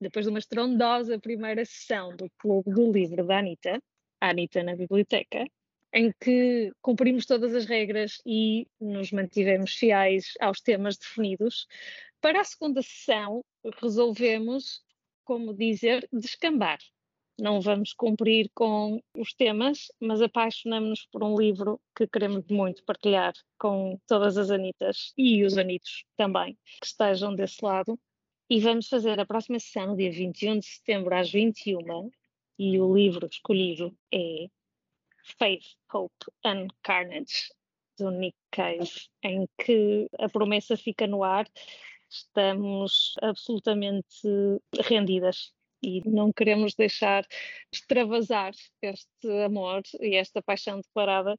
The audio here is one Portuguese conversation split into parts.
depois de uma estrondosa primeira sessão do Clube do Livro da Anitta, a Anitta na biblioteca, em que cumprimos todas as regras e nos mantivemos fiéis aos temas definidos. Para a segunda sessão, resolvemos, como dizer, descambar. Não vamos cumprir com os temas, mas apaixonamos-nos por um livro que queremos muito partilhar com todas as Anitas e os Anitos também, que estejam desse lado. E vamos fazer a próxima sessão, dia 21 de setembro, às 21 e o livro escolhido é Faith, Hope and Carnage, do Nick Cave, em que a promessa fica no ar. Estamos absolutamente rendidas e não queremos deixar extravasar este amor e esta paixão declarada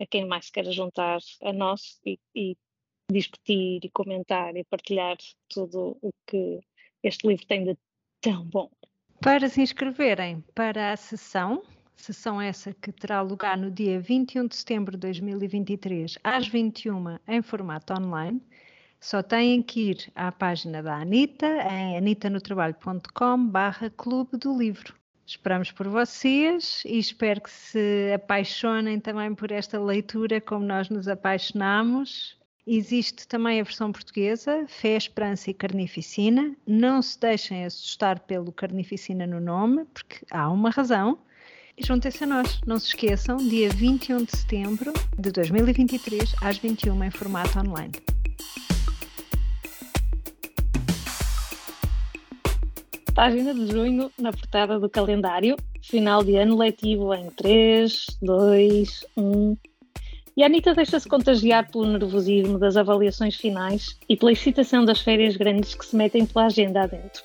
a quem mais queira juntar a nós e, e discutir e comentar e partilhar tudo o que este livro tem de tão bom. Para se inscreverem para a sessão, sessão essa que terá lugar no dia 21 de setembro de 2023, às 21 em formato online, só têm que ir à página da Anitta, em anitanotrabalho.com barra Clube do Livro. Esperamos por vocês e espero que se apaixonem também por esta leitura como nós nos apaixonamos Existe também a versão portuguesa, Fé, Esperança e Carnificina. Não se deixem assustar pelo Carnificina no nome, porque há uma razão. E juntem-se a nós. Não se esqueçam, dia 21 de setembro de 2023, às 21 em formato online. Página de junho na portada do calendário. Final de ano letivo em 3, 2, 1. E a Anitta deixa-se contagiar pelo nervosismo das avaliações finais e pela excitação das férias grandes que se metem pela agenda adentro.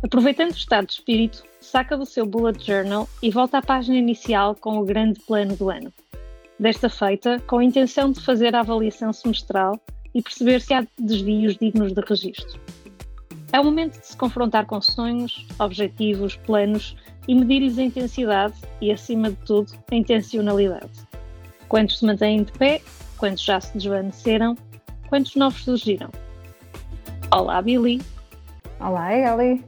Aproveitando o estado de espírito, saca do seu bullet journal e volta à página inicial com o grande plano do ano. Desta feita, com a intenção de fazer a avaliação semestral e perceber se há desvios dignos de registro. É o momento de se confrontar com sonhos, objetivos, planos e medir-lhes a intensidade e, acima de tudo, a intencionalidade. Quantos se mantêm de pé? Quantos já se desvaneceram? Quantos novos surgiram? Olá, Billy. Olá, Eli.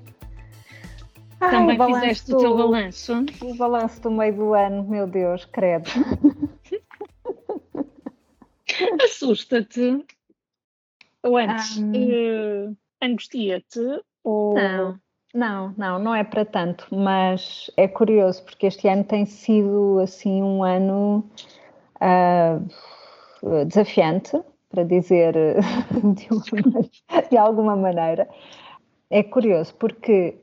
Também Ai, fizeste o teu balanço? O balanço do meio do ano, meu Deus, credo. Assusta-te? Ou antes, um... uh, angustia-te? Ou... Não, não, não, não é para tanto, mas é curioso porque este ano tem sido assim um ano uh, desafiante, para dizer de, uma, de alguma maneira. É curioso porque,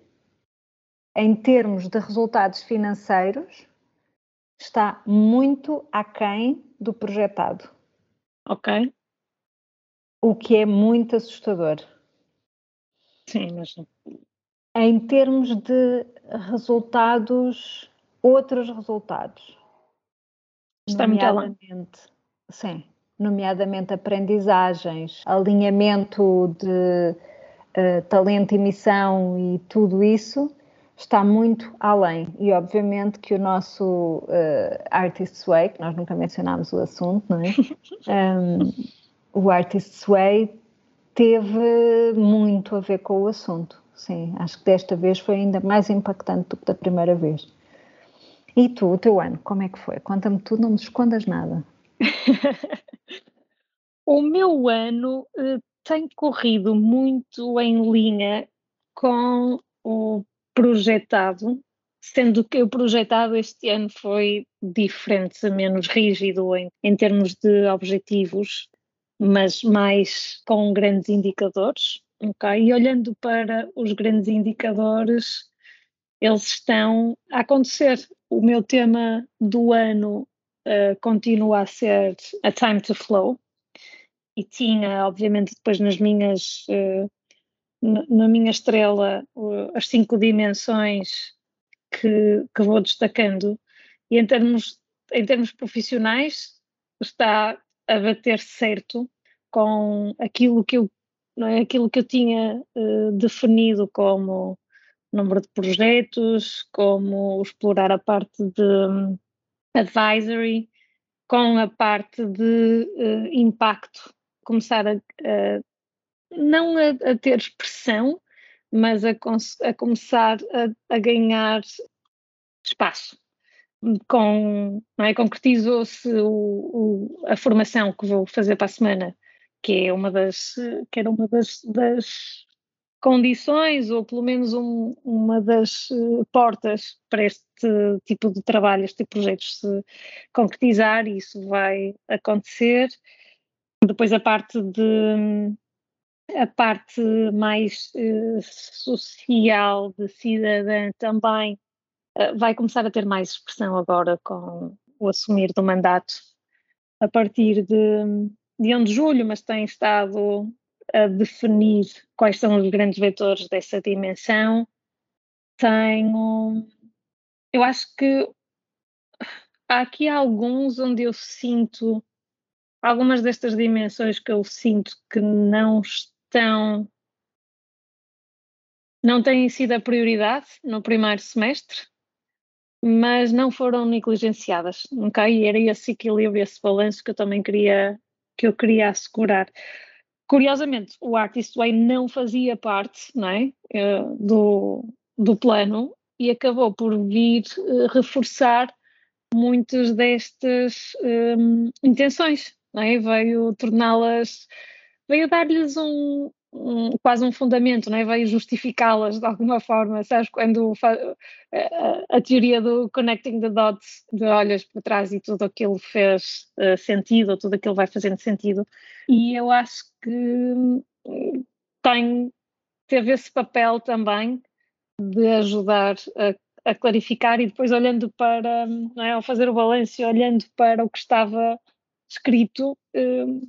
em termos de resultados financeiros, está muito aquém do projetado. Ok. O que é muito assustador. Sim, imagino. Em termos de resultados, outros resultados. Está muito Sim, nomeadamente aprendizagens, alinhamento de uh, talento e missão e tudo isso está muito além. E obviamente que o nosso uh, Artist's Way, que nós nunca mencionámos o assunto, não é? um, o Artist's Way teve muito a ver com o assunto. Sim, acho que desta vez foi ainda mais impactante do que da primeira vez. E tu, o teu ano, como é que foi? Conta-me tudo, não me escondas nada. o meu ano uh, tem corrido muito em linha com o projetado, sendo que o projetado este ano foi diferente, menos rígido em, em termos de objetivos, mas mais com grandes indicadores. Okay? E olhando para os grandes indicadores, eles estão a acontecer. O meu tema do ano uh, continua a ser A Time to Flow, e tinha, obviamente, depois nas minhas, uh, na minha estrela, uh, as cinco dimensões que, que vou destacando, e em termos, em termos profissionais, está a bater certo com aquilo que eu, não é, aquilo que eu tinha uh, definido como número de projetos, como explorar a parte de um, advisory, com a parte de uh, impacto, começar a, a não a, a, ter expressão, mas a, a começar a, ganhar espaço. Com, é? Concretizou-se a formação que vou fazer para a semana, que é uma das, que era uma das, das condições, ou pelo menos um, uma das uh, portas para este tipo de trabalho, este tipo de projetos se concretizar, e isso vai acontecer. Depois a parte de a parte mais uh, social de cidadã também uh, vai começar a ter mais expressão agora com o assumir do mandato a partir de, de 1 de julho, mas tem estado a definir quais são os grandes vetores dessa dimensão. Tenho. Eu acho que há aqui alguns onde eu sinto algumas destas dimensões que eu sinto que não estão não têm sido a prioridade no primeiro semestre, mas não foram negligenciadas, ok? E era esse equilíbrio, esse balanço que eu também queria que eu queria assegurar. Curiosamente, o Artist Way não fazia parte não é, eh, do, do plano e acabou por vir uh, reforçar muitas destas um, intenções, não é? veio torná-las, veio dar-lhes um, um, quase um fundamento, não é? veio justificá-las de alguma forma, sabes, quando a, a, teoria do connecting the dots, de olhas para trás e tudo aquilo fez uh, sentido, tudo aquilo vai fazendo sentido, e eu acho que hum, tem, teve esse papel também de ajudar a, a clarificar e depois olhando para, não é, ao fazer o balanço, olhando para o que estava escrito, hum,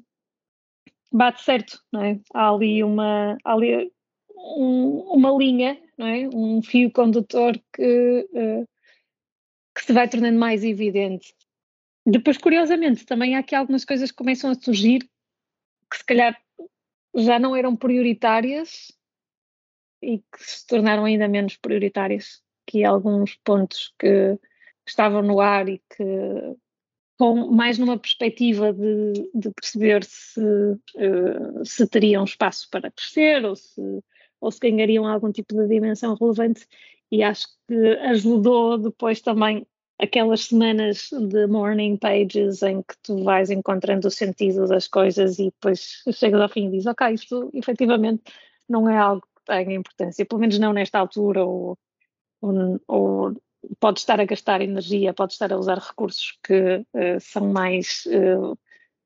bate certo, não é? Há ali uma, há ali um, uma linha, não é? Um fio condutor que, uh, que se vai tornando mais evidente. Depois, curiosamente, também há aqui algumas coisas que começam a surgir que se calhar já não eram prioritárias e que se tornaram ainda menos prioritárias, que alguns pontos que estavam no ar e que com mais numa perspectiva de, de perceber se, uh, se teriam espaço para crescer ou se, ou se ganhariam algum tipo de dimensão relevante. E acho que ajudou depois também aquelas semanas de morning pages em que tu vais encontrando o sentido das coisas e depois chegas ao fim e dizes, ok, isto efetivamente não é algo que tenha importância, pelo menos não nesta altura ou, ou, ou pode estar a gastar energia, pode estar a usar recursos que uh, são mais uh,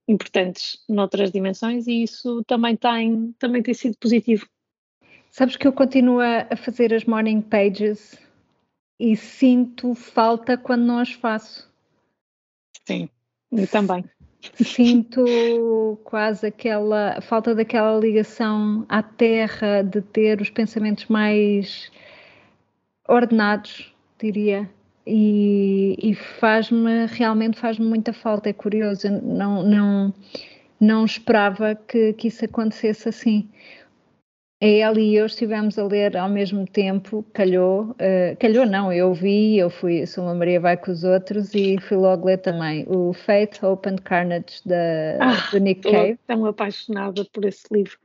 importantes noutras dimensões e isso também tem, também tem sido positivo. Sabes que eu continuo a fazer as morning pages e sinto falta quando não as faço. Sim, eu também. Sinto quase aquela falta daquela ligação à terra, de ter os pensamentos mais ordenados, diria. E, e faz-me, realmente faz-me muita falta, é curioso, não, não, não esperava que, que isso acontecesse assim. Ela e eu estivemos a ler ao mesmo tempo, calhou, uh, calhou não, eu vi, eu fui, sou uma Maria vai com os outros e fui logo ler também o Faith, Hope and Carnage da, ah, do Nick Cave. Estou tão apaixonada por esse livro.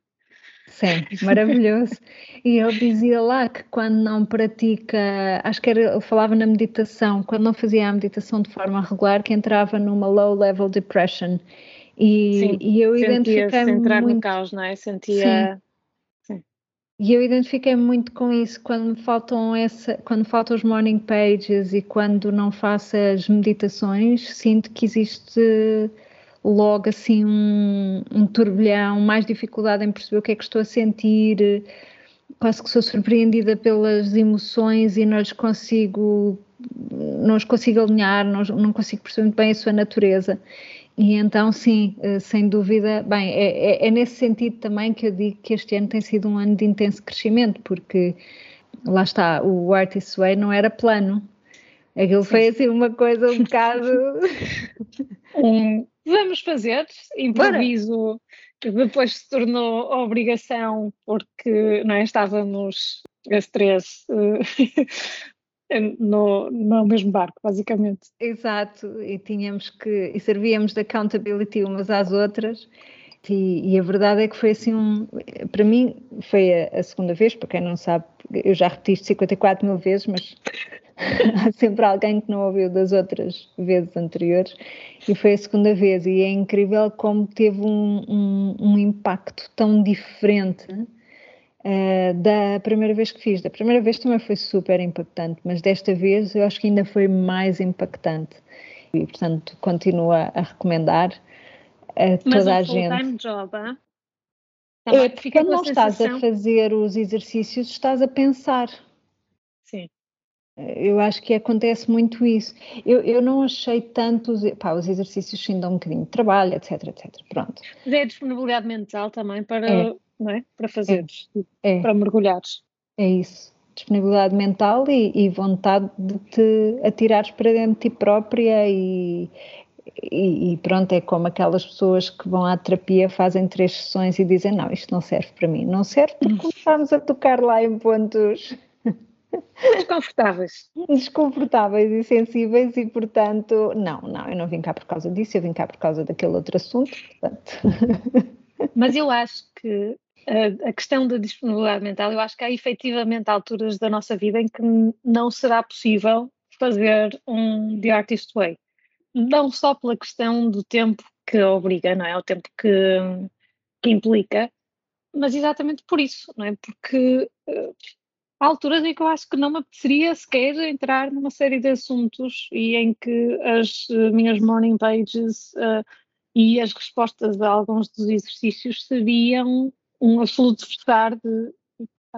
Sim, maravilhoso. e ele dizia lá que quando não pratica, acho que era, falava na meditação, quando não fazia a meditação de forma regular, que entrava numa low level depression. E, Sim, e eu identifiquei-me entrar muito... no caos, não é? Sentia... Sim e eu identifiquei muito com isso quando faltam essa, quando faltam os morning pages e quando não faço as meditações, sinto que existe logo assim um, um turbilhão, mais dificuldade em perceber o que é que estou a sentir, quase que sou surpreendida pelas emoções e não lhes consigo não os consigo alinhar, não, não consigo perceber muito bem a sua natureza. E então, sim, eh, sem dúvida, bem, é, é, é, nesse sentido também que eu digo que este ano tem sido um ano de intenso crescimento, porque lá está, o Artist Way não era plano. Aquilo foi assim uma coisa um bocado. um, vamos fazer, improviso, que depois se tornou obrigação, porque não é, estávamos as três eh, no, no mesmo barco, basicamente. Exato, e tínhamos que, e servíamos de accountability umas às outras, E, e, a verdade é que foi assim um. Para mim, foi a, a, segunda vez, para quem não sabe, eu já repeti isto 54 mil vezes, mas há sempre alguém que não ouviu das outras vezes anteriores, e foi a segunda vez. E é incrível como teve um, um, um impacto tão diferente uh, da primeira vez que fiz. Da primeira vez também foi super impactante, mas desta vez eu acho que ainda foi mais impactante. E, portanto, continuo a recomendar a toda mas a gente. Mas um job, hein? é porque quando não estás a fazer os exercícios, estás a pensar. Eu acho que acontece muito isso. Eu, eu não achei tanto. Pá, os exercícios sim dão um bocadinho de trabalho, etc, etc. Pronto. Mas é a disponibilidade mental também para, é. Não é? para fazeres, é. para mergulhares. É isso. Disponibilidade mental e, e, vontade de te atirares para dentro de ti própria e, e, e, pronto, é como aquelas pessoas que vão à terapia, fazem três sessões e dizem: Não, isto não serve para mim. Não serve porque começámos a tocar lá em pontos desconfortáveis. Desconfortáveis e sensíveis, e portanto, não, não, eu não vim cá por causa disso, eu vim cá por causa daquele outro assunto. Portanto. Mas eu acho que a, a questão da disponibilidade mental, eu acho que há efetivamente alturas da nossa vida em que não será possível fazer um The Artist Way não só pela questão do tempo que obriga, não é? O tempo que, que implica, mas exatamente por isso, não é? Porque uh, há alturas em que eu acho que não me apeteceria sequer entrar numa série de assuntos e em que as uh, minhas morning pages uh, e as respostas a alguns dos exercícios seriam um absoluto fechar de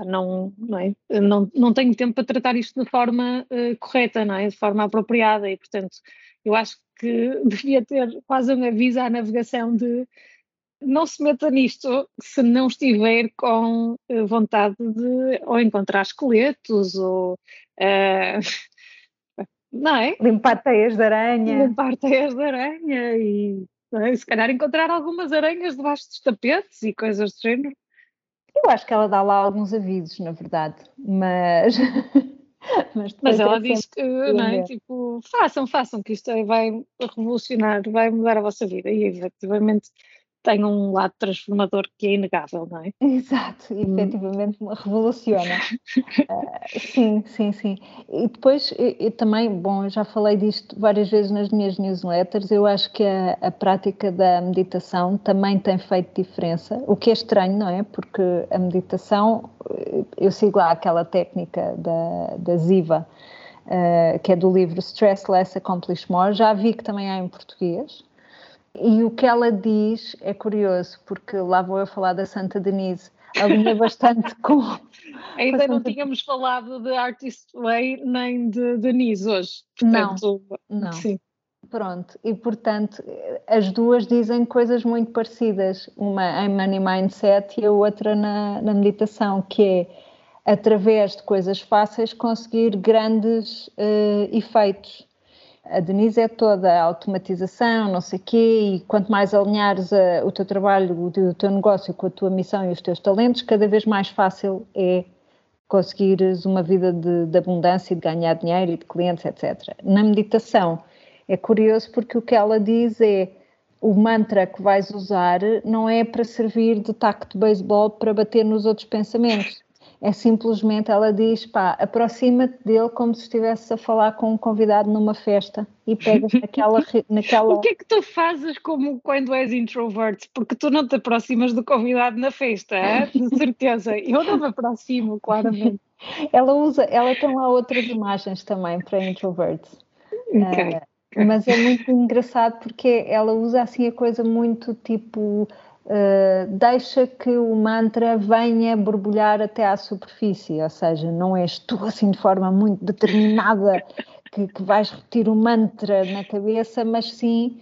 não, não, é? não, não tenho tempo para tratar isto de forma uh, correta, não é? de forma apropriada e, portanto, eu acho que devia ter quase um aviso à navegação de não se meta nisto se não estiver com eh, vontade de ou encontrar esqueletos ou uh, não é? Limpar teias de aranha. Limpar teias de aranha e é? se calhar encontrar algumas aranhas debaixo dos tapetes e coisas do género. Eu acho que ela dá lá alguns avisos, na verdade, mas Mas, Mas ela diz que, não é? Tipo, façam, façam, que isto vai revolucionar, vai mudar a vossa vida. E efetivamente tem um lado transformador que é inegável, não é? Exato, e hum. efetivamente revoluciona. uh, sim, sim, sim. E depois, eu, eu, também, bom, eu já falei disto várias vezes nas minhas newsletters, eu acho que a, a, prática da meditação também tem feito diferença, o que é estranho, não é? Porque a meditação, eu sigo lá aquela técnica da, da Ziva, uh, que é do livro Stress Less Accomplish More, já vi que também há em português, e o que ela diz é curioso, porque lá vou eu falar da Santa Denise, alinha bastante com. Ainda não tínhamos falado de Artist Way nem de Denise hoje. Portanto, não, não. Sim. Pronto, e portanto, as duas dizem coisas muito parecidas, uma em Money Mindset e a outra na, na meditação, que é através de coisas fáceis conseguir grandes uh, efeitos a Denise é toda a automatização, não sei quê, e quanto mais alinhares a, o teu trabalho, o teu, o teu, negócio com a tua missão e os teus talentos, cada vez mais fácil é conseguires uma vida de, de abundância e de ganhar dinheiro e de clientes, etc. Na meditação é curioso porque o que ela diz é o mantra que vais usar não é para servir de taco de beisebol para bater nos outros pensamentos é simplesmente ela diz, pá, aproxima-te dele como se estivesse a falar com um convidado numa festa e pegas naquela, naquela... O que é que tu fazes como quando és introvert? Porque tu não te aproximas do convidado na festa, é? de certeza. Eu não me aproximo, claramente. ela usa, ela tem lá outras imagens também para introverts. Okay. Uh, mas é muito engraçado porque ela usa assim a coisa muito tipo Uh, deixa que o mantra venha borbulhar até à superfície, ou seja, não és tu assim de forma muito determinada que, que vais repetir o mantra na cabeça, mas sim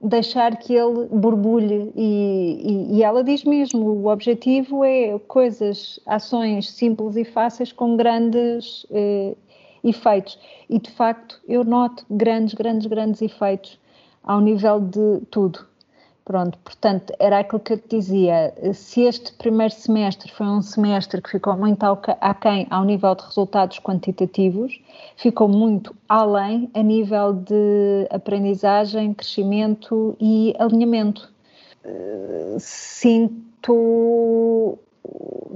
deixar que ele borbulhe. E, e, e, ela diz mesmo, o objetivo é coisas, ações simples e fáceis com grandes eh, efeitos. E de facto eu noto grandes, grandes, grandes efeitos ao nível de tudo, Pronto, portanto, era aquilo que eu te dizia. Se este primeiro semestre foi um semestre que ficou muito aquém ao nível de resultados quantitativos, ficou muito além a nível de aprendizagem, crescimento e alinhamento. sinto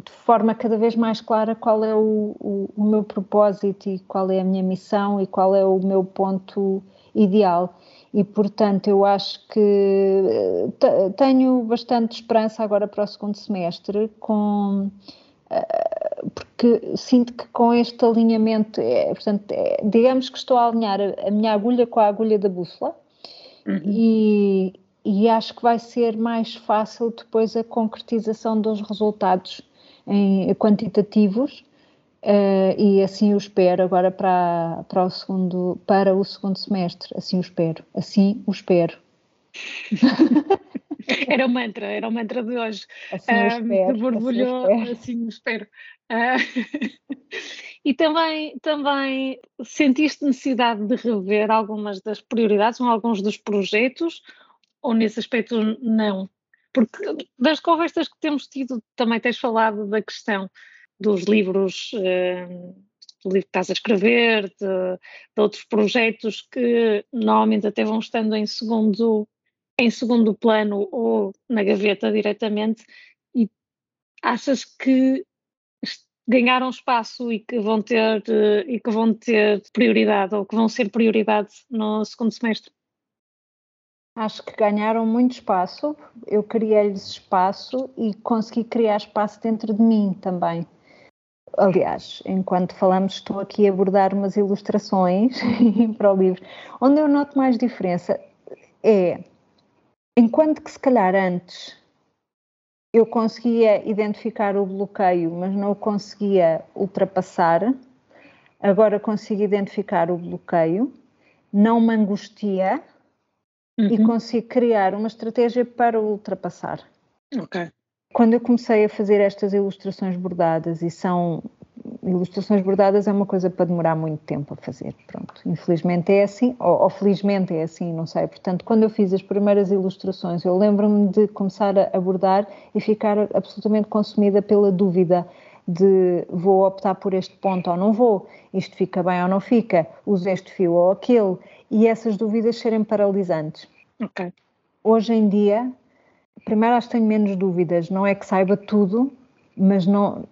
de forma cada vez mais clara qual é o, o, o, meu propósito e qual é a minha missão e qual é o meu ponto ideal. E, portanto, eu acho que eh, tenho bastante esperança agora para o segundo semestre, com, eh, porque sinto que com este alinhamento, é, portanto, é, digamos que estou a alinhar a, a, minha agulha com a agulha da bússola uhum. e, e acho que vai ser mais fácil depois a concretização dos resultados em, quantitativos uh, e assim o espero agora para, para, o segundo, para o segundo semestre, assim o espero, assim o espero. Era o mantra, era o mantra de hoje. Assim o espero, borbulhou, assim o espero. Assim espero. Uh, e também, também sentiste necessidade de rever algumas das prioridades ou alguns dos projetos ou nesse aspecto não? Porque das conversas que temos tido também tens falado da questão dos livros, uh, do livro que estás a escrever, de, de, outros projetos que normalmente até vão estando em segundo, em segundo plano ou na gaveta diretamente e achas que ganharam espaço e que vão ter e que vão ter prioridade ou que vão ser prioridade no segundo semestre? Acho que ganharam muito espaço, eu criei-lhes espaço e consegui criar espaço dentro de mim também. Aliás, enquanto falamos, estou aqui a abordar umas ilustrações para o livro. Onde eu noto mais diferença é, enquanto que se calhar antes eu conseguia identificar o bloqueio, mas não o conseguia ultrapassar, agora consigo identificar o bloqueio, não me angustia uhum. e consigo criar uma estratégia para ultrapassar. Ok. Quando eu comecei a fazer estas ilustrações bordadas, e são ilustrações bordadas é uma coisa para demorar muito tempo a fazer, pronto. Infelizmente é assim, ou, ou felizmente é assim, não sei. Portanto, quando eu fiz as primeiras ilustrações, eu lembro-me de começar a abordar e ficar absolutamente consumida pela dúvida de vou optar por este ponto ou não vou, isto fica bem ou não fica, uso este fio ou aquele, e essas dúvidas serem paralisantes. Ok. Hoje em dia, primeiro acho que tenho menos dúvidas, não é que saiba tudo, mas não,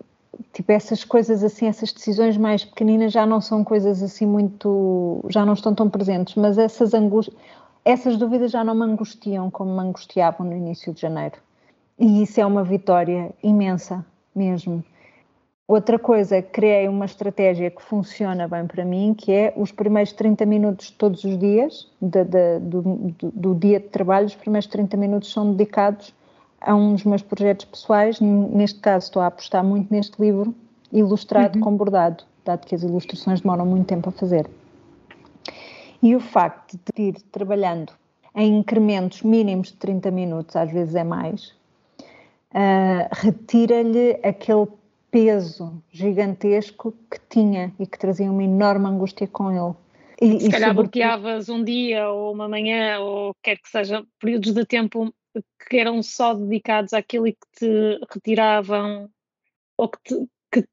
tipo essas coisas assim, essas decisões mais pequeninas já não são coisas assim muito, já não estão tão presentes, mas essas angústias, essas dúvidas já não me angustiam como me angustiavam no início de janeiro. E isso é uma vitória imensa mesmo. Outra coisa, criei uma estratégia que funciona bem para mim, que é os primeiros 30 minutos todos os dias, de, de, do, do, do, dia de trabalho, os primeiros 30 minutos são dedicados a um dos meus projetos pessoais. Neste caso, estou a apostar muito neste livro, ilustrado uhum. com bordado, dado que as ilustrações demoram muito tempo a fazer. E o facto de ir trabalhando em incrementos mínimos de 30 minutos, às vezes é mais, uh, retira-lhe aquele peso gigantesco que tinha e que trazia uma enorme angústia com ele. E, Se calhar bloqueavas um dia ou uma manhã ou quer que seja períodos de tempo que eram só dedicados àquilo e que te retiravam ou que, te, que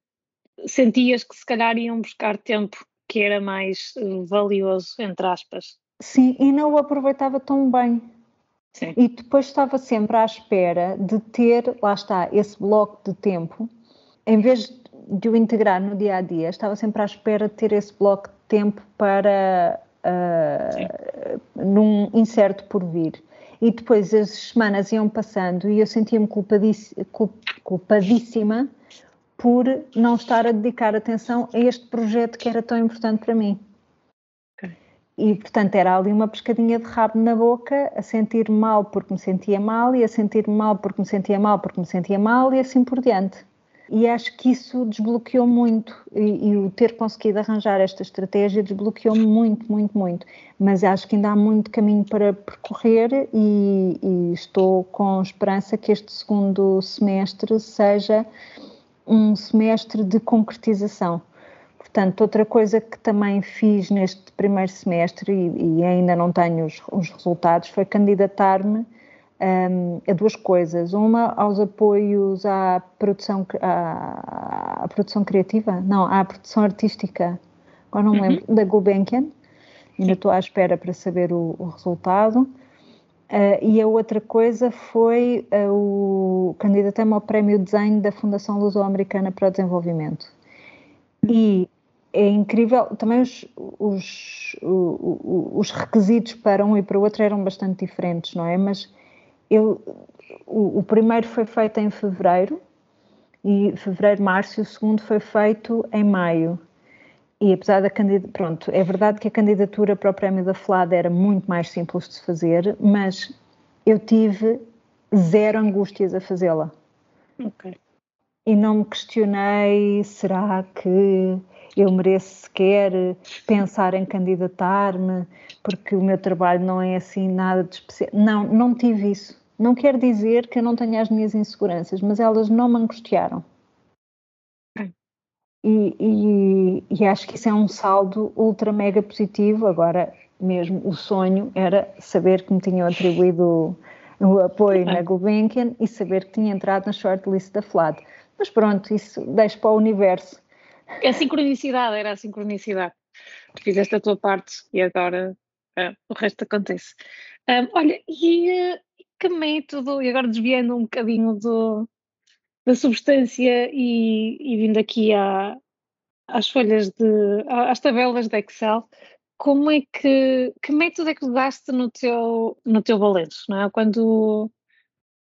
sentias que se calhar iam buscar tempo que era mais eh, valioso, entre aspas. Sim, e não o aproveitava tão bem. Sim. E depois estava sempre à espera de ter, lá está, esse bloco de tempo em vez de o integrar no dia a dia, estava sempre à espera de ter esse bloco de tempo para uh, num incerto por vir. E depois as semanas iam passando e eu sentia-me culpadíssima por não estar a dedicar atenção a este projeto que era tão importante para mim. E, portanto, era ali uma pescadinha de rabo na boca, a sentir mal porque me sentia mal, e a sentir mal porque me sentia mal porque me sentia mal, e assim por diante. E acho que isso desbloqueou muito e, e o ter conseguido arranjar esta estratégia desbloqueou-me muito, muito, muito. Mas acho que ainda há muito caminho para percorrer e, e estou com esperança que este segundo semestre seja um semestre de concretização. Portanto, outra coisa que também fiz neste primeiro semestre e, e ainda não tenho os, os resultados foi candidatar-me um, a duas coisas. Uma, aos apoios à produção, à, à, produção criativa, não, à produção artística, agora não me lembro, uhum. da Gulbenkian. Ainda estou à espera para saber o, o resultado. Uh, e a outra coisa foi uh, o candidato ao Prémio Desenho da Fundação Luso-Americana para o Desenvolvimento. E é incrível, também os, os, os, requisitos para um e para o outro eram bastante diferentes, não é? Mas eu, o, o primeiro foi feito em fevereiro, e fevereiro, março, e o segundo foi feito em maio. E apesar da candidatura, pronto, é verdade que a candidatura para o prémio da FLAD era muito mais simples de se fazer, mas eu tive zero angústias a fazê-la. Ok. E não me questionei, será que eu mereço sequer pensar em candidatar-me, porque o meu trabalho não é assim nada de especial. Não, não tive isso. Não quer dizer que eu não tenha as minhas inseguranças, mas elas não me angustiaram. E, e, e, acho que isso é um saldo ultra mega positivo. Agora, mesmo o sonho era saber que me tinham atribuído o, apoio na Gulbenkian e saber que tinha entrado na shortlist da FLAD. Mas pronto, isso deixa para o universo. A sincronicidade, era a sincronicidade. Fizeste a tua parte e agora uh, o resto acontece. Olha, e uh, que método, e agora desviando um bocadinho do, da substância e, e vindo aqui à, às folhas de, às tabelas de Excel, como é que, que método é que usaste no teu, no teu balanço, não é? Quando,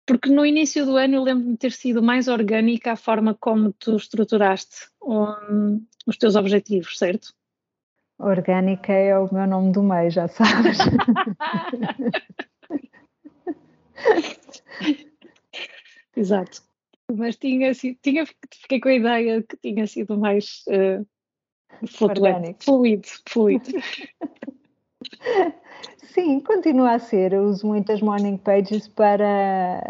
porque no início do ano eu lembro-me de ter sido mais orgânica a forma como tu estruturaste um, os teus objetivos, certo? Orgânica é o meu nome do mês, já sabes. Exato. Mas tinha, tinha, fiquei com a ideia que tinha sido mais uh, flutuante, fluido, fluido. Sim, continua a ser. Eu uso muitas morning pages para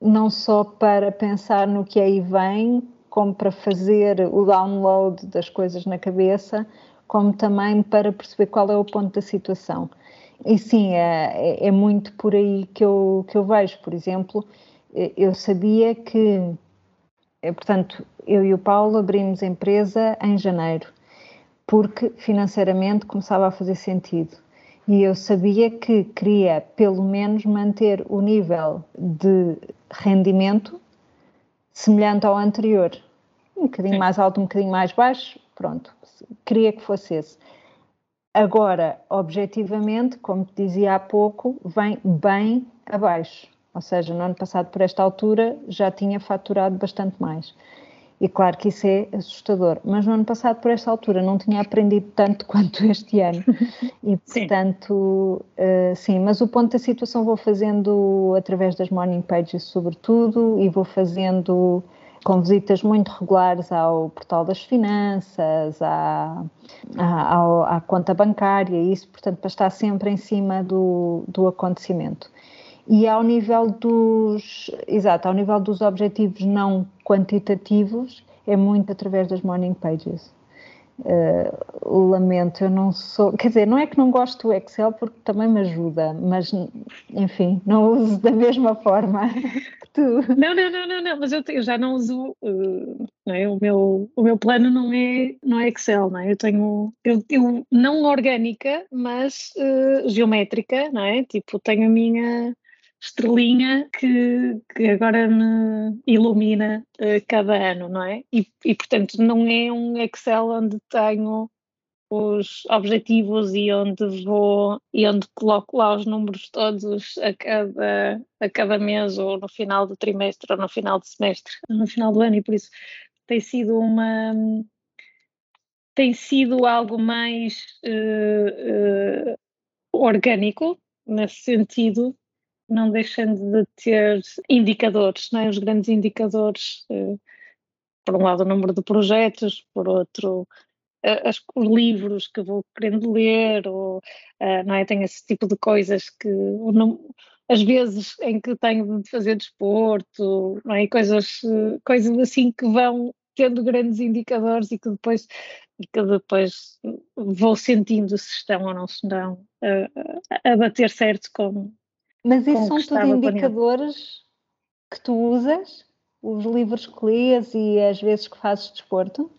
não só para pensar no que aí vem, como para fazer o download das coisas na cabeça, como também para perceber qual é o ponto da situação. E sim, é, é, é muito por aí que eu, que eu vejo. Por exemplo, eu sabia que, eh, portanto, eu e o Paulo abrimos empresa em janeiro, porque financeiramente começava a fazer sentido. E eu sabia que queria, pelo menos, manter o nível de rendimento semelhante ao anterior. Um bocadinho mais alto, um bocadinho mais baixo, pronto. Queria que fosse esse. Agora, objetivamente, como te dizia há pouco, vem bem abaixo. Ou seja, no ano passado, por esta altura, já tinha faturado bastante mais. E claro que isso é assustador, mas no ano passado, por esta altura, não tinha aprendido tanto quanto este ano. E portanto, sim. Uh, sim, mas o ponto da situação vou fazendo através das morning pages, sobretudo, e vou fazendo com visitas muito regulares ao portal das finanças, à, à, à conta bancária, isso, portanto, para estar sempre em cima do, do acontecimento. E ao nível dos, exato, ao nível dos objetivos não quantitativos, é muito através das morning pages. Uh, lamento, eu não sou, quer dizer, não é que não gosto do Excel porque também me ajuda, mas enfim, não uso da mesma forma que tu. Não, não, não, não, não mas eu, eu já não uso, uh, não é? o, meu, o meu plano não é, não é Excel, não é? Eu tenho, eu, eu não orgânica, mas uh, geométrica, não é? Tipo, tenho a minha estrelinha que, que agora me ilumina uh, cada ano, não é? E, e, portanto não é um Excel onde tenho os objetivos e onde vou e onde coloco lá os números todos a cada, a cada mês ou no final do trimestre ou no final do semestre, no final do ano e por isso tem sido uma tem sido algo mais uh, uh, orgânico nesse sentido não deixando de ter indicadores, não é? os grandes indicadores, eh, por um lado o número de projetos, por outro eh, as, os livros que vou querendo ler, ou, eh, não é? Tenho esse tipo de coisas que não, as vezes em que tenho de fazer desporto, não é? coisas, coisas assim que vão tendo grandes indicadores e que depois, e que depois vou sentindo se estão ou não se estão a, a bater certo com, mas isso são tudo indicadores que tu usas? Os livros que lês e às vezes que fazes desporto?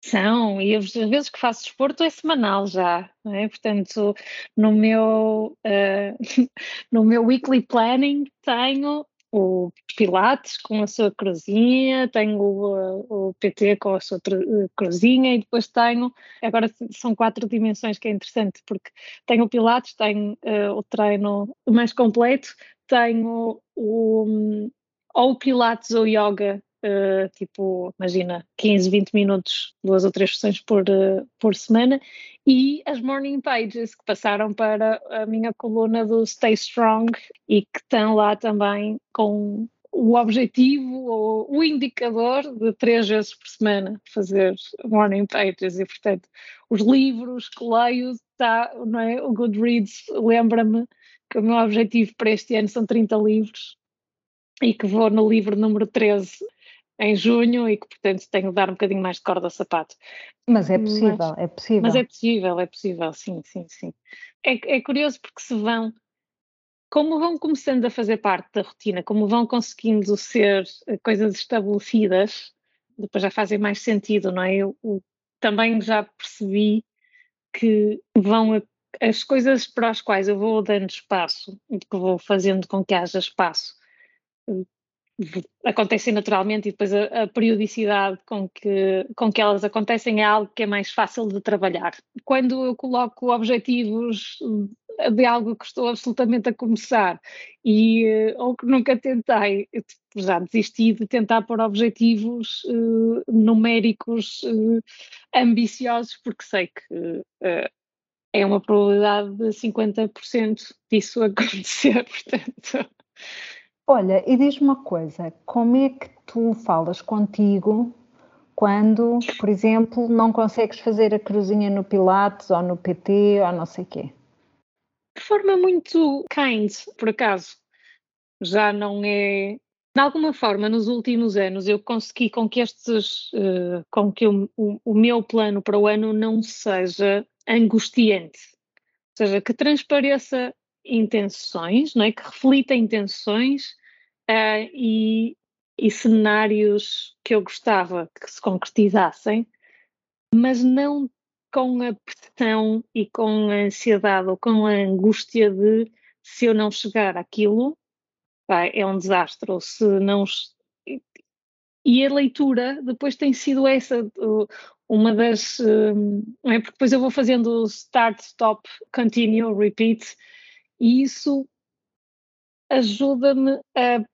São, e as vezes que faço desporto é semanal já, é? Portanto, no meu, uh, no meu weekly planning tenho o Pilates com a sua cruzinha, tenho o, o PT com a sua cruzinha e depois tenho, agora são quatro dimensões que é interessante, porque tenho o Pilates, tenho uh, o treino mais completo, tenho o, ou o Pilates ou Yoga Uh, tipo, imagina, 15, 20 minutos, duas ou três sessões por, uh, por semana, e as morning pages que passaram para a minha coluna do Stay Strong e que estão lá também com o objetivo ou o indicador de três vezes por semana fazer morning pages e portanto os livros que leio está, não é? o Goodreads lembra-me que o meu objetivo para este ano são 30 livros e que vou no livro número 13 em junho e que, portanto, tenho de dar um bocadinho mais de corda ao sapato. Mas é possível, mas, é possível. Mas é possível, é possível, sim, sim, sim. É, é curioso porque se vão, como vão começando a fazer parte da rotina, como vão conseguindo ser eh, coisas estabelecidas, depois já fazem mais sentido, não é? Eu, eu também já percebi que vão as coisas para as quais eu vou dando espaço, que vou fazendo com que haja espaço, acontecem naturalmente e depois a, a, periodicidade com que, com que elas acontecem é algo que é mais fácil de trabalhar. Quando eu coloco objetivos de algo que estou absolutamente a começar e eh, ou que nunca tentei, tipo, já desisti de tentar pôr objetivos uh, numéricos uh, ambiciosos porque sei que uh, é uma probabilidade de 50% disso acontecer, portanto Olha, e diz-me uma coisa, como é que tu falas contigo quando, por exemplo, não consegues fazer a cruzinha no Pilates ou no PT ou não sei quê? De forma muito kind, por acaso. Já não é. De alguma forma, nos últimos anos, eu consegui com que estes. Uh, com que o, o, o meu plano para o ano não seja angustiante. Ou seja, que transpareça intenções, não é? que reflita intenções uh, e, e cenários que eu gostava que se concretizassem, mas não com a pressão e com a ansiedade ou com a angústia de se eu não chegar àquilo, é um desastre, ou se não. E a leitura depois tem sido essa, uma das. Não é? Porque depois eu vou fazendo start, stop, continue, repeat, e isso ajuda-me a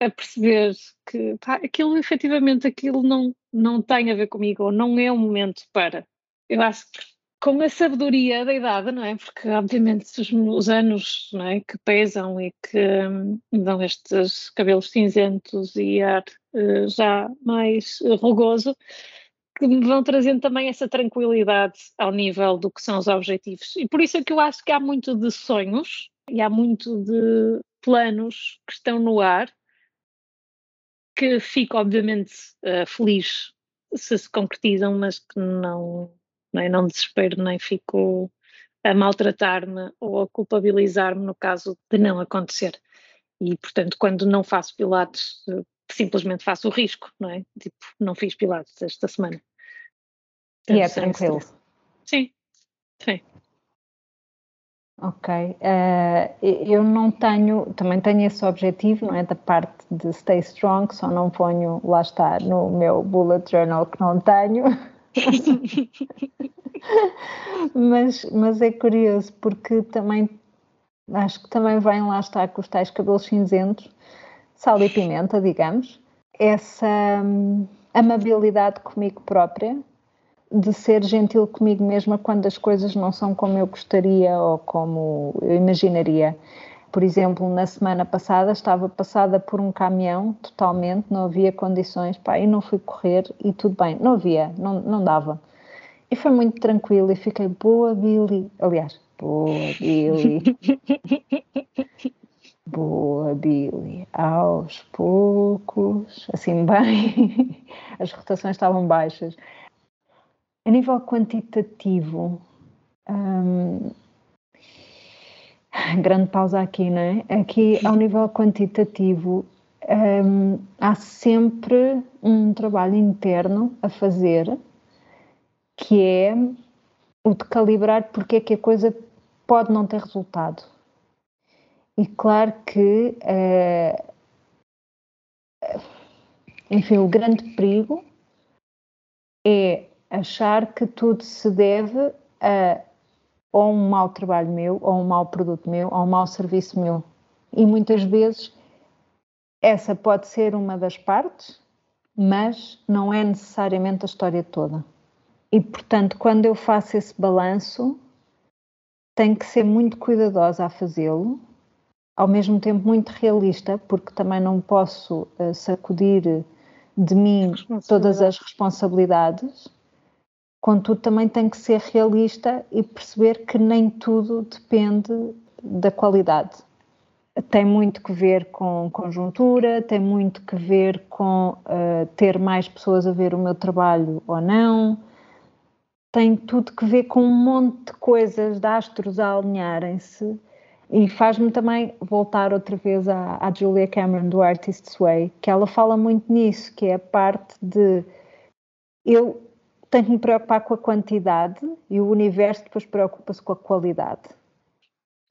a perceber que pá, aquilo efetivamente aquilo não, não tem a ver comigo, ou não é o momento para. Eu acho que com a sabedoria da idade, não é? Porque obviamente os, os anos não é? que pesam e que hum, dão estes cabelos cinzentos e ar uh, já mais rugoso, que me vão trazendo também essa tranquilidade ao nível do que são os objetivos. E por isso é que eu acho que há muito de sonhos e há muito de planos que estão no ar que fico obviamente uh, feliz se se concretizam, mas que não, não, é, não desespero nem fico a maltratar-me ou a culpabilizar-me no caso de não acontecer. E, portanto, quando não faço pilates, eh, simplesmente faço o risco, não é? Tipo, não fiz pilates esta semana. e é tranquilo. Sim, sim. Ok. Uh, eu não tenho, também tenho esse objetivo, não é? Da parte de stay strong, só não ponho, lá está, no meu bullet journal que não tenho. mas, mas é curioso porque também acho que também vem lá está com os tais cabelos cinzentos, sal e pimenta, digamos, essa hum, amabilidade comigo própria de ser gentil comigo mesma quando as coisas não são como eu gostaria ou como eu imaginaria. Por exemplo, na semana passada estava passada por um caminhão totalmente, não havia condições, pá, e não fui correr e tudo bem, não havia, não, não dava. E foi muito tranquilo e fiquei boa, Billy. Aliás, boa, Billy. Boa, Billy. Aos poucos, assim bem, as rotações estavam baixas. A nível quantitativo, hum, grande pausa aqui, não é? Aqui, ao nível quantitativo, um, há sempre um trabalho interno a fazer que é o de calibrar porque é que a coisa pode não ter resultado. E claro que, uh, enfim, o grande perigo é achar que tudo se deve a ou um mau trabalho meu, ou um mau produto meu, ou um mau serviço meu. E muitas vezes essa pode ser uma das partes, mas não é necessariamente a história toda. E portanto, quando eu faço esse balanço, tenho que ser muito cuidadosa a fazê-lo, ao mesmo tempo muito realista, porque também não posso uh, sacudir de mim todas as responsabilidades Contudo, também tem que ser realista e perceber que nem tudo depende da qualidade. Tem muito que ver com conjuntura, tem muito que ver com uh, ter mais pessoas a ver o meu trabalho ou não, tem tudo que ver com um monte de coisas, de astros a alinharem-se e faz-me também voltar outra vez à, à Julia Cameron do Artist's Way, que ela fala muito nisso, que é a parte de eu tenho que me preocupar com a quantidade e o universo depois preocupa-se com a qualidade.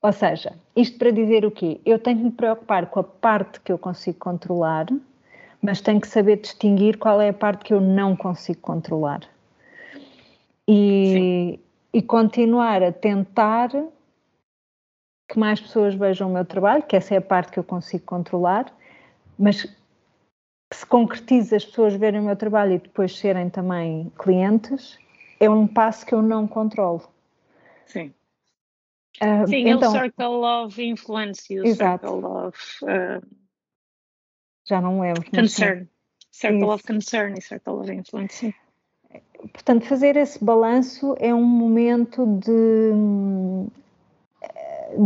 Ou seja, isto para dizer o quê? Eu tenho que me preocupar com a parte que eu consigo controlar, mas tenho que saber distinguir qual é a parte que eu não consigo controlar. E, e continuar a tentar que mais pessoas vejam o meu trabalho, que essa é a parte que eu consigo controlar, mas que se concretize as pessoas verem o meu trabalho e depois serem também clientes, é um passo que eu não controlo. Sim. Uh, Sim, então, o circle of influence e o exato. circle of. Uh, já não lembro. Concern. Circle Isso. of concern e circle of influence. Portanto, fazer esse balanço é um momento de,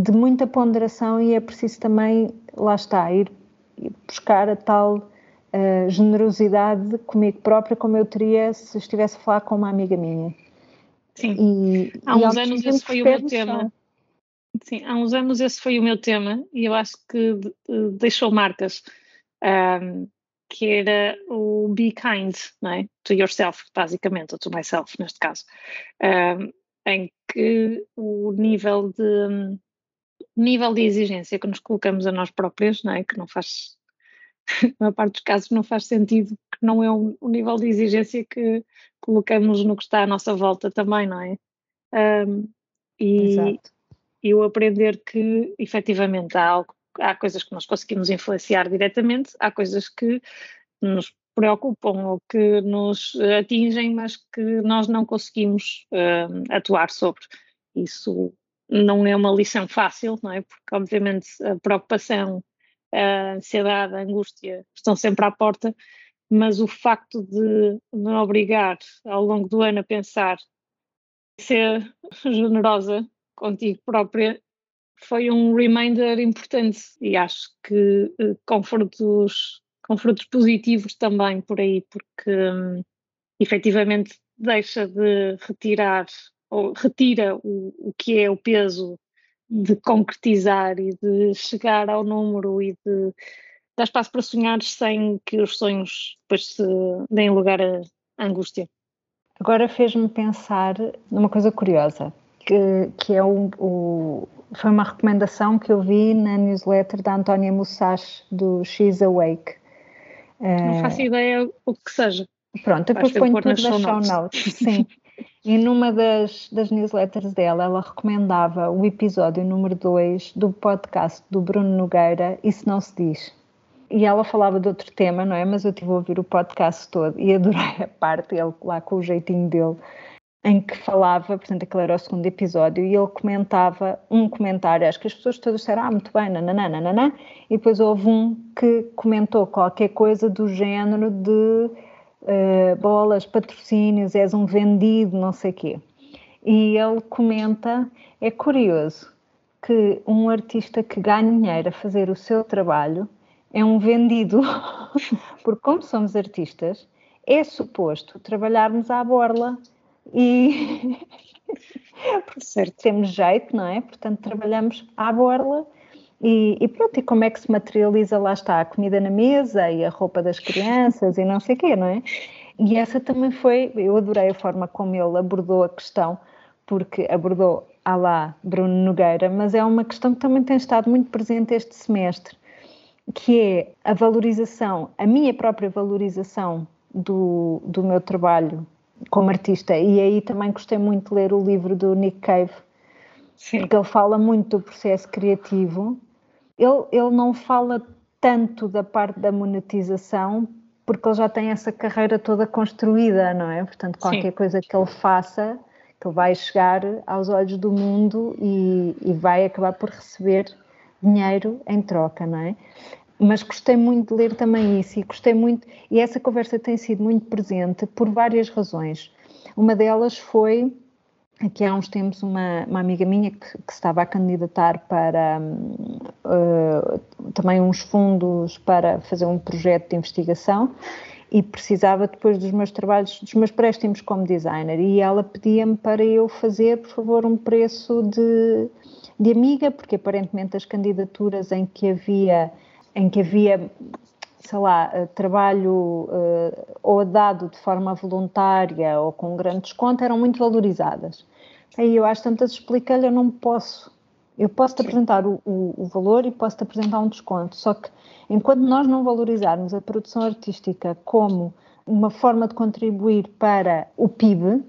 de muita ponderação e é preciso também, lá está, ir buscar a tal uh, generosidade comigo própria como eu teria se estivesse a falar com uma amiga minha. Sim, e, há uns e anos esse foi o meu tema. Sim, há uns anos esse foi o meu tema e eu acho que deixou marcas, um, que era o be kind, não é? To yourself, basicamente, ou to myself, neste caso, um, em que o nível de nível de exigência que nos colocamos a nós próprios, não é? Que não faz na maior parte dos casos não faz sentido, que não é o, o, nível de exigência que colocamos no que está à nossa volta também, não é? Um, e Exato. eu aprender que efetivamente há, algo, há coisas que nós conseguimos influenciar diretamente, há coisas que nos preocupam ou que nos atingem, mas que nós não conseguimos um, atuar sobre. Isso não é uma lição fácil, não é? Porque obviamente a preocupação a ansiedade, a angústia estão sempre à porta, mas o facto de me obrigar ao longo do ano a pensar ser generosa contigo própria foi um reminder importante e acho que uh, com, frutos, com frutos positivos também por aí, porque um, efetivamente deixa de retirar ou retira o, o que é o peso de concretizar e de chegar ao número e de dar espaço para sonhar sem que os sonhos depois se deem lugar à angústia. Agora fez-me pensar numa coisa curiosa, que, que é o, o, foi uma recomendação que eu vi na newsletter da Antónia Musashi do She's Awake. Não faço uh, ideia o que seja. Pronto, depois ponho tudo nas show notes. notes. Sim. E numa das, das newsletters dela, ela recomendava o episódio número 2 do podcast do Bruno Nogueira, Isso Não Se Diz. E ela falava de outro tema, não é? Mas eu tive a ouvir o podcast todo e adorei a parte, ele lá com o jeitinho dele, em que falava, portanto, aquele era o segundo episódio, e ele comentava um comentário, acho que as pessoas todas disseram, ah, muito bem, nananã, nananã, e depois houve um que comentou qualquer coisa do género de uh, bolas, patrocínios, és um vendido, não sei quê. E ele comenta, é curioso que um artista que ganha dinheiro a fazer o seu trabalho é um vendido, porque como somos artistas, é suposto trabalharmos à borla e certo. temos jeito, não é? Portanto, trabalhamos à borla E, e, pronto, e como é que se materializa, lá está, a comida na mesa e a roupa das crianças e não sei o quê, não é? E essa também foi, eu adorei a forma como ele abordou a questão, porque abordou a lá Bruno Nogueira, mas é uma questão que também tem estado muito presente este semestre, que é a valorização, a minha própria valorização do, do meu trabalho como artista. E aí também gostei muito de ler o livro do Nick Cave, Sim. porque ele fala muito do processo criativo. Ele, ele não fala tanto da parte da monetização, porque ele já tem essa carreira toda construída, não é? Portanto, qualquer Sim. coisa que ele faça, que ele vai chegar aos olhos do mundo e, e vai acabar por receber dinheiro em troca, não é? mas gostei muito de ler também isso e gostei muito, e essa conversa tem sido muito presente por várias razões. Uma delas foi que há uns tempos uma, uma amiga minha que, que estava a candidatar para uh, também uns fundos para fazer um projeto de investigação e precisava depois dos meus trabalhos, dos meus préstimos como designer. E ela pedia-me para eu fazer, por favor, um preço de, de amiga, porque aparentemente as candidaturas em que havia em que havia, sei lá, eh, trabalho uh, ou dado de forma voluntária ou com grande desconto eram muito valorizadas. Aí eu acho tantas expliquei-lhe, eu não posso. Eu posso-te apresentar o, o, o, valor e posso-te apresentar um desconto, só que enquanto nós não valorizarmos a produção artística como uma forma de contribuir para o PIB,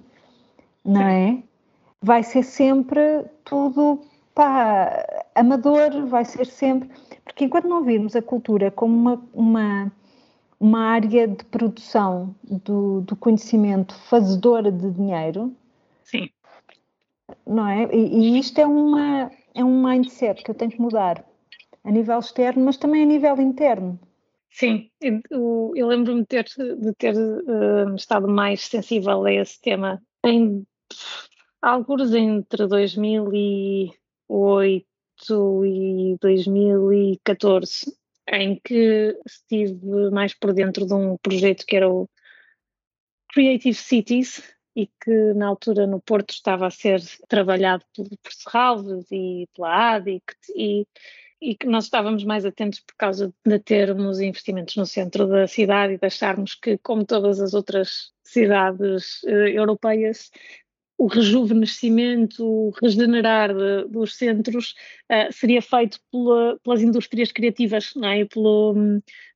não é? Vai ser sempre tudo pá, amador, vai ser sempre. Porque enquanto não virmos a cultura como uma, uma, uma área de produção do, do conhecimento fazedora de dinheiro, Sim. não é? E, e isto é, uma, é um mindset que eu tenho que mudar a nível externo, mas também a nível interno. Sim, eu, eu lembro-me de ter, de ter uh, estado mais sensível a esse tema em alguns entre 2008 e 2014, em que estive mais por dentro de um projeto que era o Creative Cities e que na altura no Porto estava a ser trabalhado por, por Serralves e pela ADICT e, e que nós estávamos mais atentos por causa de termos investimentos no centro da cidade e de acharmos que, como todas as outras cidades uh, europeias, o rejuvenescimento, o regenerar de, dos centros uh, seria feito pela, pelas indústrias criativas, não é? pelo,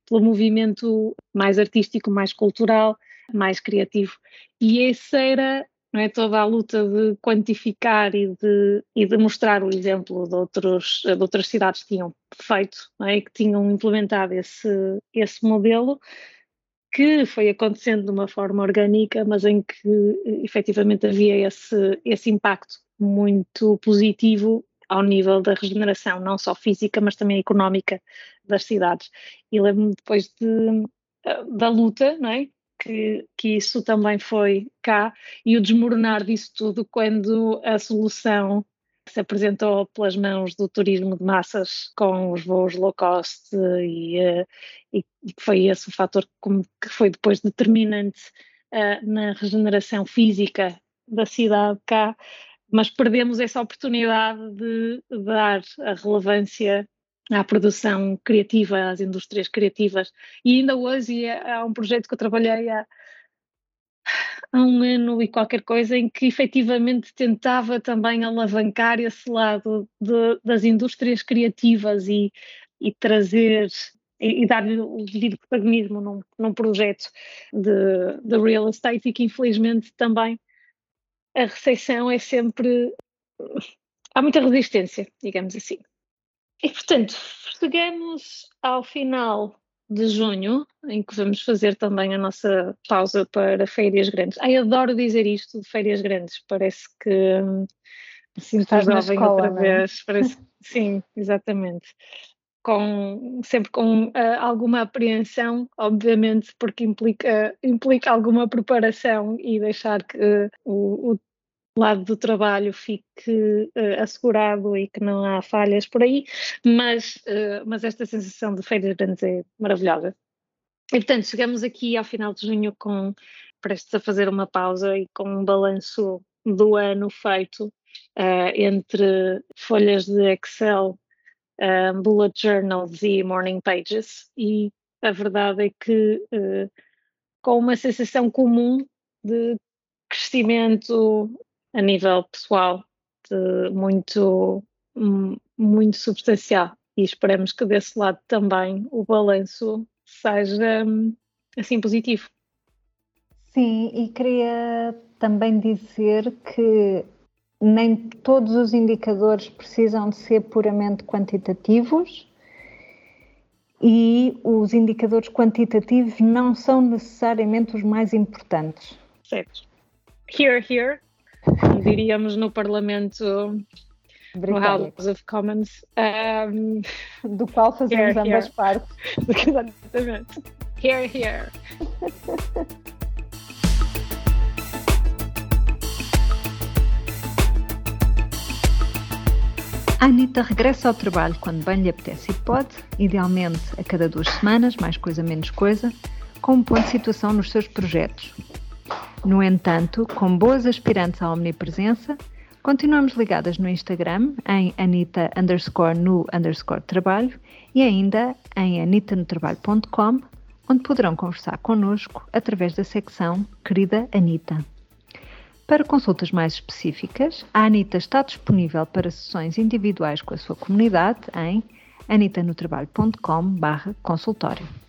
pelo movimento mais artístico, mais cultural, mais criativo. E essa era não é, toda a luta de quantificar e de, e de mostrar o exemplo de, outros, de outras cidades que tinham feito não é, que tinham implementado esse, esse modelo que foi acontecendo de uma forma orgânica, mas em que efetivamente havia esse, esse impacto muito positivo ao nível da regeneração, não só física, mas também económica das cidades. E lembro-me depois de, da luta, não é? Que, que isso também foi cá, e o desmoronar disso tudo quando a solução se apresentou pelas mãos do turismo de massas com os voos low cost e, eh, e foi esse o fator que foi depois determinante uh, na regeneração física da cidade cá, mas perdemos essa oportunidade de dar a relevância à produção criativa, às indústrias criativas. E ainda hoje há um projeto que eu trabalhei há, há um ano e qualquer coisa em que efetivamente tentava também alavancar esse lado de, das indústrias criativas e, e trazer e, dar-lhe o devido protagonismo num, num projeto de, de real estate e que infelizmente também a recepção é sempre há muita resistência, digamos assim. E portanto, chegamos ao final de junho, em que vamos fazer também a nossa pausa para férias grandes. Ai, adoro dizer isto de férias grandes, parece que assim, estás jovem escola, outra é? vez, parece sim, exatamente. Com, sempre com uh, alguma apreensão, obviamente, porque implica, implica alguma preparação e deixar que uh, o, o lado do trabalho fique uh, assegurado e que não há falhas por aí, mas, uh, mas esta sensação de feiras grandes é maravilhosa. E portanto, chegamos aqui ao final de junho com prestes a fazer uma pausa e com um balanço do ano feito uh, entre folhas de Excel bullet journals e morning pages, e a verdade é que com uma sensação comum de crescimento a nível pessoal muito, muito substancial. E esperamos que desse lado também o balanço seja assim positivo. Sim, e queria também dizer que nem todos os indicadores precisam de ser puramente quantitativos e os indicadores quantitativos não são necessariamente os mais importantes. Certo. Here, here, diríamos no Parlamento, no House of Commons, um, do qual fazemos here, ambas here. partes. Exatamente. Here, here. A Anitta regressa ao trabalho quando bem lhe apetece e pode, idealmente a cada duas semanas, mais coisa menos coisa, com um ponto de situação nos seus projetos. No entanto, com boas aspirantes à omnipresença, continuamos ligadas no Instagram em Anita underscore no underscore trabalho e ainda em anitanotrabalho.com, onde poderão conversar connosco através da secção Querida Anita. Para consultas mais específicas, a Anita está disponível para sessões individuais com a sua comunidade em anitanotrabalho.com/consultório.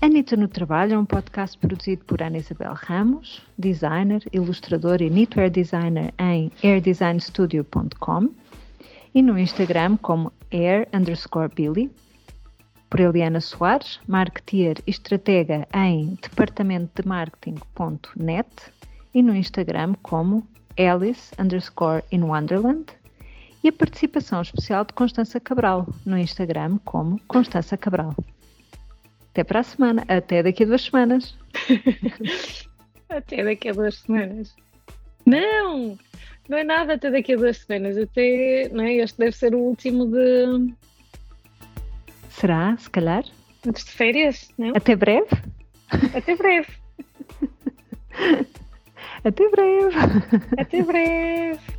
Anitta no Trabalho é um podcast produzido por Ana Isabel Ramos, designer, ilustrador e knitwear designer em airdesignstudio.com e no Instagram como air underscore Billy, por Eliana Soares, marketeer e estratega em departamentodemarketing.net e no Instagram como Alice underscore in Wonderland e a participação especial de Constança Cabral no Instagram como Constança Cabral. Até para a semana, até daqui a duas semanas. até daqui a duas semanas. Não! Não é nada até daqui a duas semanas. Até, não é? Este deve ser o último de. Será? Se calhar? Antes de férias, não? Até breve? Até breve. Até breve. Até breve.